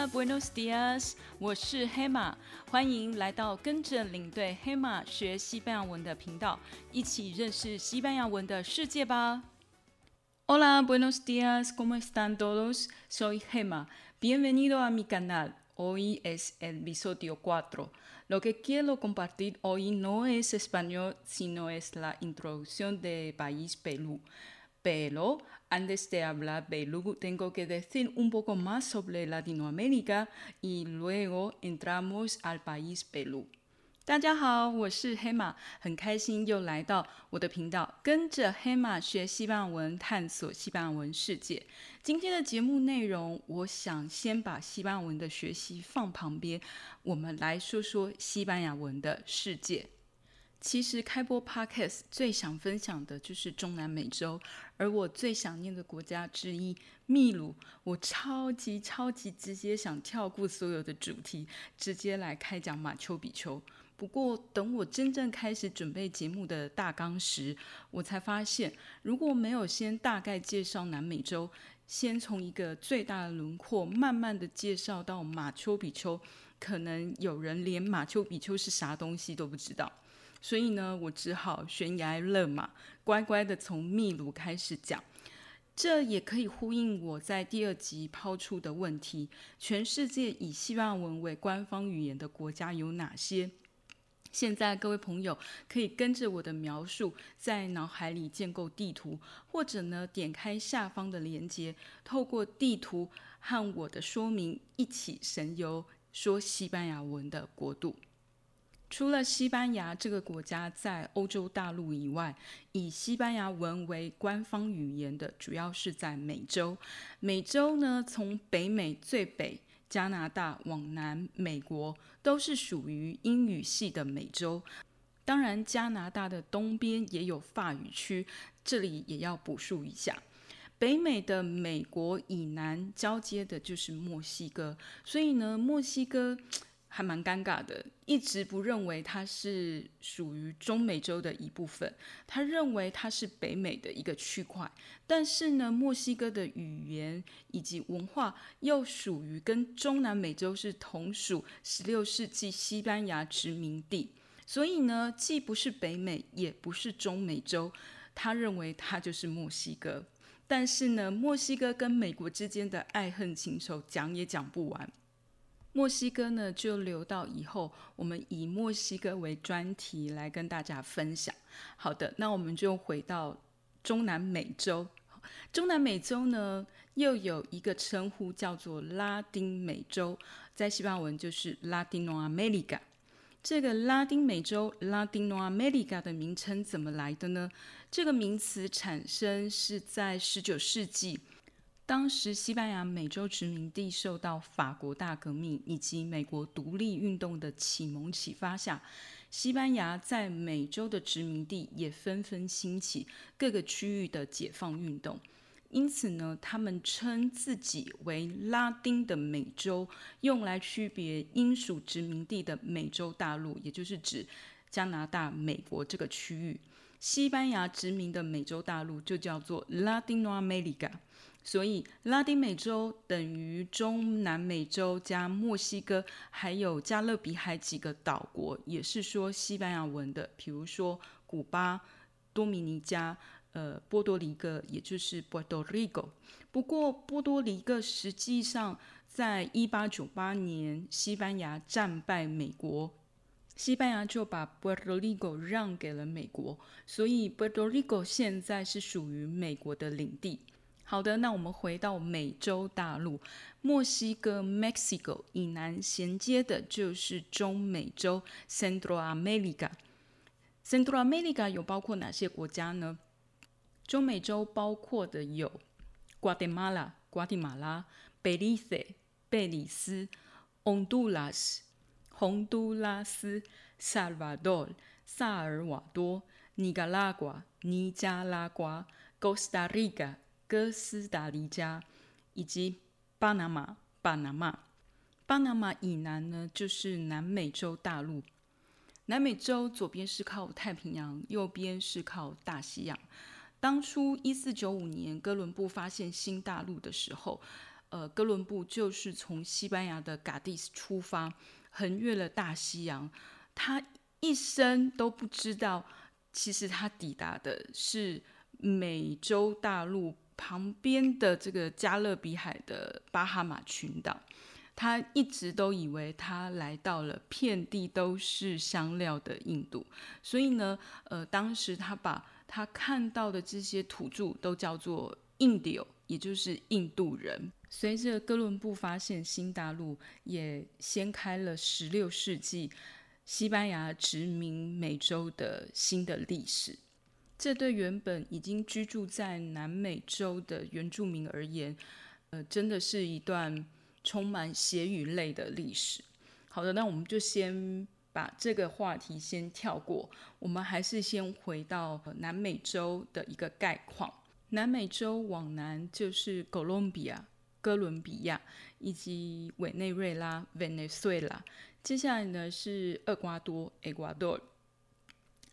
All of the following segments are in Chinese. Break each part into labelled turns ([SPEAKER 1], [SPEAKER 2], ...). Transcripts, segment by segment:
[SPEAKER 1] Hola, buenos días，我是黑马，欢迎来到跟着领队黑马学西班牙文的频道，一起认识西班牙文的世界吧。Hola, buenos días, ¿cómo están todos? Soy Gema, bienvenido a mi canal. Hoy es el episodio cuatro. Lo que quiero compartir hoy no es español, sino es la introducción de país Perú. Pero antes de hablar Perú, tengo que decir un poco más sobre Latinoamérica y luego entramos al país Perú. 大家好，我是黑马，很开心又来到我的频道，跟着黑马学西班牙文，探索西班牙文世界。今天的节目内容，我想先把西班牙文的学习放旁边，我们来说说西班牙文的世界。其实开播 Podcast 最想分享的就是中南美洲，而我最想念的国家之一秘鲁，我超级超级直接想跳过所有的主题，直接来开讲马丘比丘。不过等我真正开始准备节目的大纲时，我才发现，如果没有先大概介绍南美洲，先从一个最大的轮廓慢慢的介绍到马丘比丘，可能有人连马丘比丘是啥东西都不知道。所以呢，我只好悬崖勒马，乖乖的从秘鲁开始讲。这也可以呼应我在第二集抛出的问题：全世界以西班牙文为官方语言的国家有哪些？现在各位朋友可以跟着我的描述，在脑海里建构地图，或者呢，点开下方的链接，透过地图和我的说明一起神游说西班牙文的国度。除了西班牙这个国家在欧洲大陆以外，以西班牙文为官方语言的，主要是在美洲。美洲呢，从北美最北加拿大往南美国，都是属于英语系的美洲。当然，加拿大的东边也有法语区，这里也要补述一下。北美的美国以南交接的就是墨西哥，所以呢，墨西哥。还蛮尴尬的，一直不认为它是属于中美洲的一部分，他认为它是北美的一个区块。但是呢，墨西哥的语言以及文化又属于跟中南美洲是同属十六世纪西班牙殖民地，所以呢，既不是北美，也不是中美洲，他认为它就是墨西哥。但是呢，墨西哥跟美国之间的爱恨情仇讲也讲不完。墨西哥呢，就留到以后，我们以墨西哥为专题来跟大家分享。好的，那我们就回到中南美洲。中南美洲呢，又有一个称呼叫做拉丁美洲，在西班牙文就是 Latinoamérica。这个拉丁美洲 Latinoamérica 的名称怎么来的呢？这个名词产生是在十九世纪。当时，西班牙美洲殖民地受到法国大革命以及美国独立运动的启蒙启发下，西班牙在美洲的殖民地也纷纷兴起各个区域的解放运动。因此呢，他们称自己为拉丁的美洲，用来区别英属殖民地的美洲大陆，也就是指加拿大、美国这个区域。西班牙殖民的美洲大陆就叫做 Latinoamérica。所以，拉丁美洲等于中南美洲加墨西哥，还有加勒比海几个岛国，也是说西班牙文的。比如说，古巴、多米尼加、呃，波多黎各，也就是 Puerto Rico。不过，波多黎各实际上在一八九八年，西班牙战败美国，西班牙就把 Puerto Rico 让给了美国，所以 Puerto Rico 现在是属于美国的领地。好的，那我们回到美洲大陆，墨西哥 （Mexico） 以南衔接的就是中美洲 （Central America）。Central America 有包括哪些国家呢？中美洲包括的有瓜地马拉（瓜地马拉）、贝里斯（贝里斯）、洪都拉斯（洪都拉斯）、萨尔瓦多（萨尔瓦多）、尼加拉瓜（尼加拉瓜）、哥斯达黎加。哥斯达黎加以及巴拿马，巴拿马，巴拿马以南呢，就是南美洲大陆。南美洲左边是靠太平洋，右边是靠大西洋。当初一四九五年哥伦布发现新大陆的时候，呃，哥伦布就是从西班牙的嘎迪斯出发，横越了大西洋。他一生都不知道，其实他抵达的是美洲大陆旁边的这个加勒比海的巴哈马群岛。他一直都以为他来到了遍地都是香料的印度，所以呢，呃，当时他把他看到的这些土著都叫做印第欧，也就是印度人。随着哥伦布发现新大陆，也掀开了十六世纪西班牙殖民美洲的新的历史。这对原本已经居住在南美洲的原住民而言，呃，真的是一段。充满血与泪的历史。好的，那我们就先把这个话题先跳过，我们还是先回到南美洲的一个概况。南美洲往南就是哥伦比亚、哥伦比亚以及委内瑞拉 （Venezuela）。接下来呢是厄瓜多 （Ecuador）。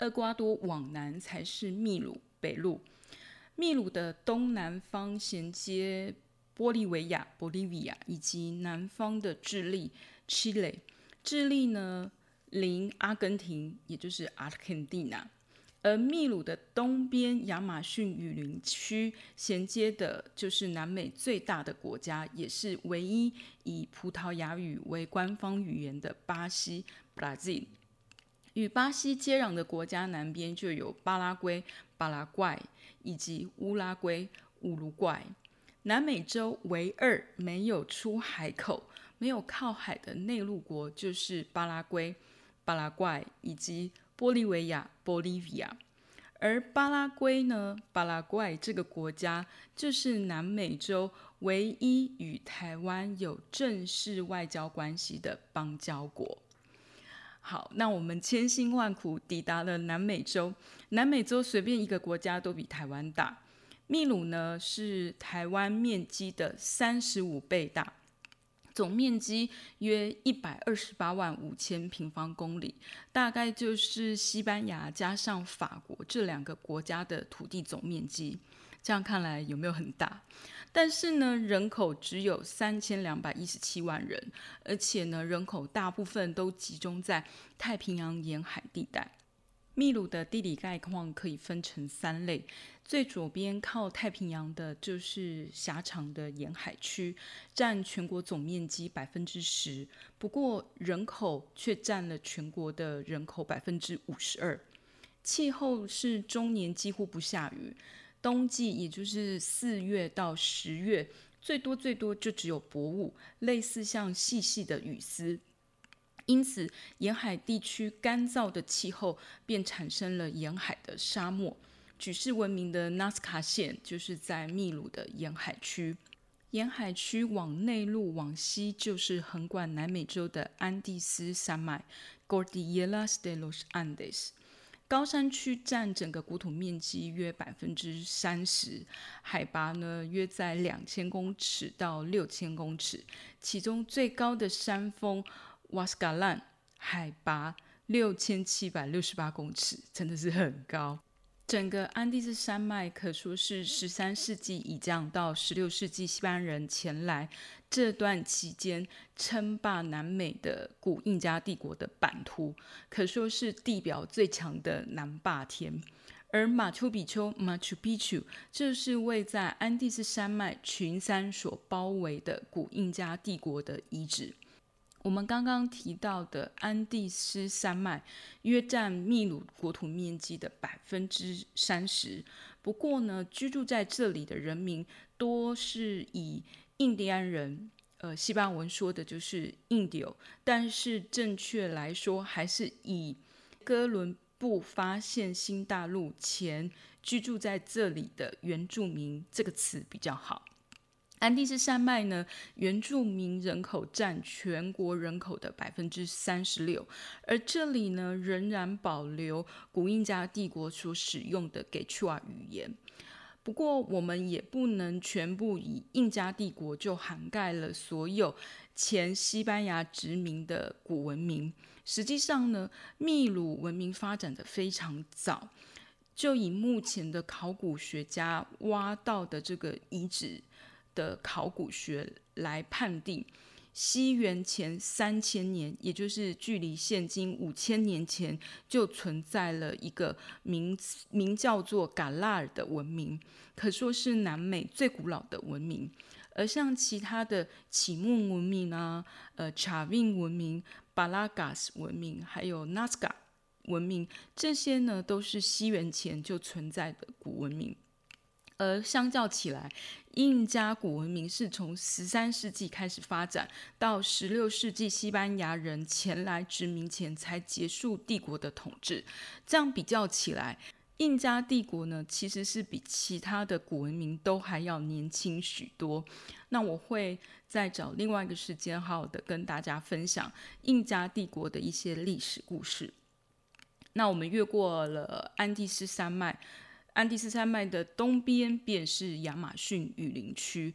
[SPEAKER 1] 厄瓜多往南才是秘鲁北路。秘鲁的东南方衔接。玻利维亚 （Bolivia） 以及南方的智利 （Chile）。智利呢，邻阿根廷，也就是 Argentina。而秘鲁的东边亚马逊雨林区衔接的，就是南美最大的国家，也是唯一以葡萄牙语为官方语言的巴西 （Brazil）。与巴西接壤的国家南边就有巴拉圭巴拉圭以及乌拉圭 （Uruguay）。南美洲唯二没有出海口、没有靠海的内陆国，就是巴拉圭、巴拉圭以及玻利维亚 （Bolivia）。而巴拉圭呢，巴拉圭这个国家就是南美洲唯一与台湾有正式外交关系的邦交国。好，那我们千辛万苦抵达了南美洲，南美洲随便一个国家都比台湾大。秘鲁呢是台湾面积的三十五倍大，总面积约一百二十八万五千平方公里，大概就是西班牙加上法国这两个国家的土地总面积。这样看来有没有很大？但是呢，人口只有三千两百一十七万人，而且呢，人口大部分都集中在太平洋沿海地带。秘鲁的地理概况可以分成三类，最左边靠太平洋的就是狭长的沿海区，占全国总面积百分之十，不过人口却占了全国的人口百分之五十二。气候是终年几乎不下雨，冬季也就是四月到十月，最多最多就只有薄雾，类似像细细的雨丝。因此，沿海地区干燥的气候便产生了沿海的沙漠。举世闻名的纳斯卡线就是在秘鲁的沿海区。沿海区往内陆往西就是横贯南美洲的安第斯山脉 （Cordilleras de los Andes）。高山区占整个国土面积约百分之三十，海拔呢约在两千公尺到六千公尺，其中最高的山峰。瓦斯卡兰海拔六千七百六十八公尺，真的是很高。整个安第斯山脉可说是十三世纪以降到十六世纪西班牙人前来这段期间称霸南美的古印加帝国的版图，可说是地表最强的南霸天。而马丘比丘 （Machu Picchu） 就是位在安第斯山脉群山所包围的古印加帝国的遗址。我们刚刚提到的安第斯山脉约占秘鲁国土面积的百分之三十。不过呢，居住在这里的人民多是以印第安人，呃，西班牙文说的就是印第欧，但是正确来说还是以哥伦布发现新大陆前居住在这里的原住民这个词比较好。安第斯山脉呢，原住民人口占全国人口的百分之三十六，而这里呢，仍然保留古印加帝国所使用的给楚瓦语言。不过，我们也不能全部以印加帝国就涵盖了所有前西班牙殖民的古文明。实际上呢，秘鲁文明发展的非常早，就以目前的考古学家挖到的这个遗址。的考古学来判定。西元前三千年，也就是距离现今五千年前，就存在了一个名名叫做噶拉尔的文明，可说是南美最古老的文明。而像其他的启蒙文明啊、呃查宾文明、巴拉加斯文明，还有纳斯卡文明，这些呢都是西元前就存在的古文明。而相较起来，印加古文明是从十三世纪开始发展，到十六世纪西班牙人前来殖民前才结束帝国的统治。这样比较起来，印加帝国呢其实是比其他的古文明都还要年轻许多。那我会再找另外一个时间，好好的跟大家分享印加帝国的一些历史故事。那我们越过了安第斯山脉。安第斯山脉的东边便是亚马逊雨林区，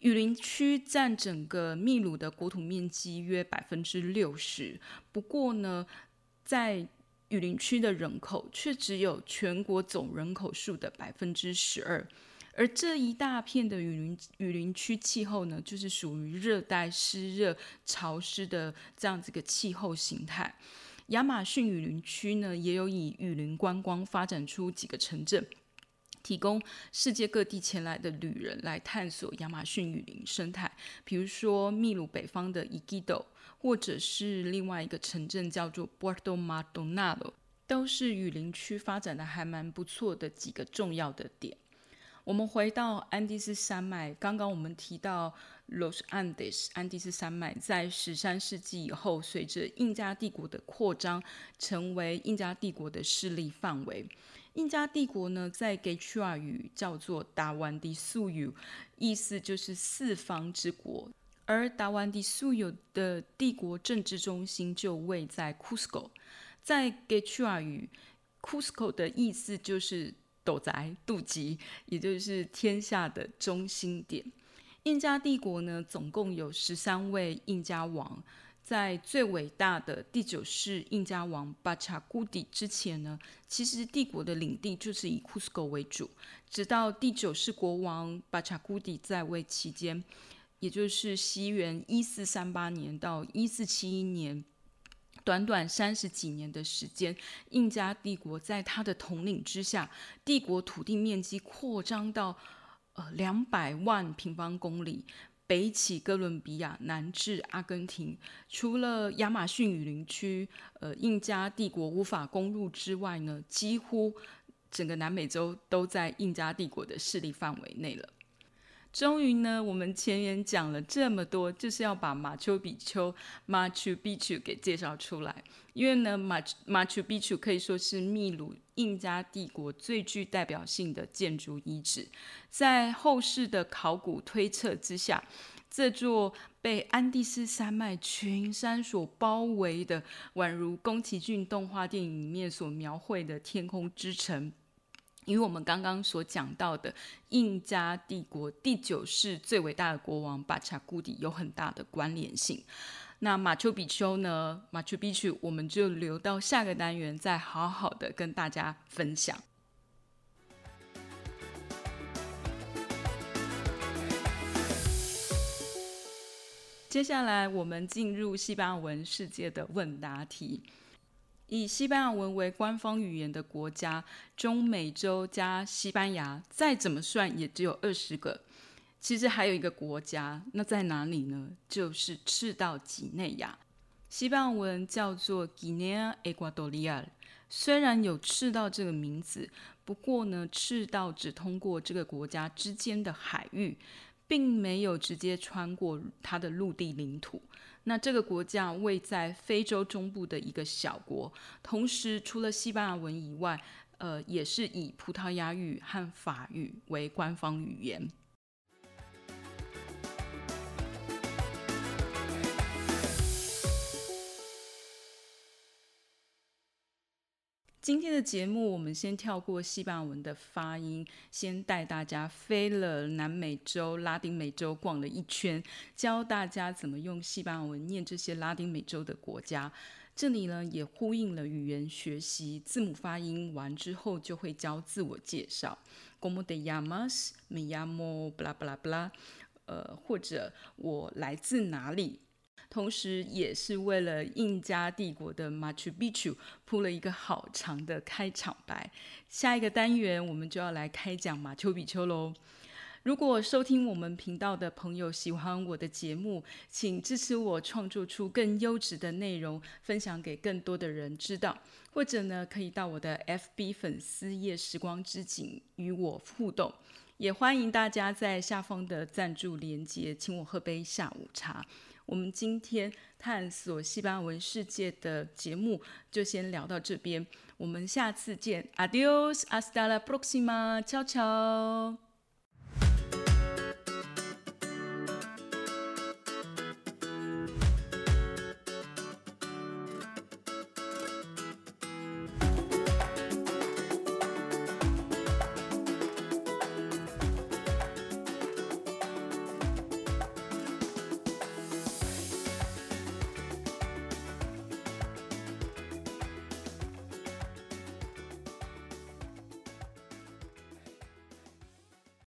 [SPEAKER 1] 雨林区占整个秘鲁的国土面积约百分之六十。不过呢，在雨林区的人口却只有全国总人口数的百分之十二。而这一大片的雨林雨林区气候呢，就是属于热带湿热潮湿的这样子一个气候形态。亚马逊雨林区呢，也有以雨林观光发展出几个城镇。提供世界各地前来的旅人来探索亚马逊雨林生态，比如说秘鲁北方的伊基多，或者是另外一个城镇叫做 Puerto Maldonado，都是雨林区发展的还蛮不错的几个重要的点。我们回到安第斯山脉，刚刚我们提到 Los Andes 安第斯山脉在十三世纪以后，随着印加帝国的扩张，成为印加帝国的势力范围。印加帝国呢，在给屈瓦语叫做达湾迪苏尤，意思就是四方之国。而达湾迪苏有的帝国政治中心就位在 Cusco，，在给屈瓦语，，Cusco 的意思就是斗宅、肚吉，也就是天下的中心点。印加帝国呢，总共有十三位印加王。在最伟大的第九世印加王巴查古迪之前呢，其实帝国的领地就是以库斯科为主。直到第九世国王巴查古迪在位期间，也就是西元一四三八年到一四七一年，短短三十几年的时间，印加帝国在他的统领之下，帝国土地面积扩张到呃两百万平方公里。北起哥伦比亚，南至阿根廷，除了亚马逊雨林区，呃，印加帝国无法攻入之外呢，几乎整个南美洲都在印加帝国的势力范围内了。终于呢，我们前言讲了这么多，就是要把马丘比丘 （Machu Picchu） 给介绍出来。因为呢，马马丘比丘可以说是秘鲁印加帝国最具代表性的建筑遗址。在后世的考古推测之下，这座被安第斯山脉群山所包围的，宛如宫崎骏动画电影里面所描绘的天空之城。与我们刚刚所讲到的印加帝国第九世最伟大的国王巴查古迪有很大的关联性。那马丘比丘呢？马丘比丘，我们就留到下个单元再好好的跟大家分享。接下来，我们进入西班牙文世界的问答题。以西班牙文为官方语言的国家，中美洲加西班牙，再怎么算也只有二十个。其实还有一个国家，那在哪里呢？就是赤道几内亚，西班牙文叫做 Guinea Ecuatorial。虽然有赤道这个名字，不过呢，赤道只通过这个国家之间的海域，并没有直接穿过它的陆地领土。那这个国家位在非洲中部的一个小国，同时除了西班牙文以外，呃，也是以葡萄牙语和法语为官方语言。今天的节目，我们先跳过西班牙文的发音，先带大家飞了南美洲、拉丁美洲逛了一圈，教大家怎么用西班牙文念这些拉丁美洲的国家。这里呢，也呼应了语言学习，字母发音完之后就会教自我介绍。Como te llamas? Me llamo bla bla bla。呃，或者我来自哪里。同时，也是为了印加帝国的马丘比丘铺了一个好长的开场白。下一个单元，我们就要来开讲马丘比丘喽。如果收听我们频道的朋友喜欢我的节目，请支持我创作出更优质的内容，分享给更多的人知道。或者呢，可以到我的 FB 粉丝页“时光之景”与我互动。也欢迎大家在下方的赞助连接，请我喝杯下午茶。我们今天探索西班牙文世界的节目就先聊到这边，我们下次见，Adios，hasta la próxima，ciao ciao。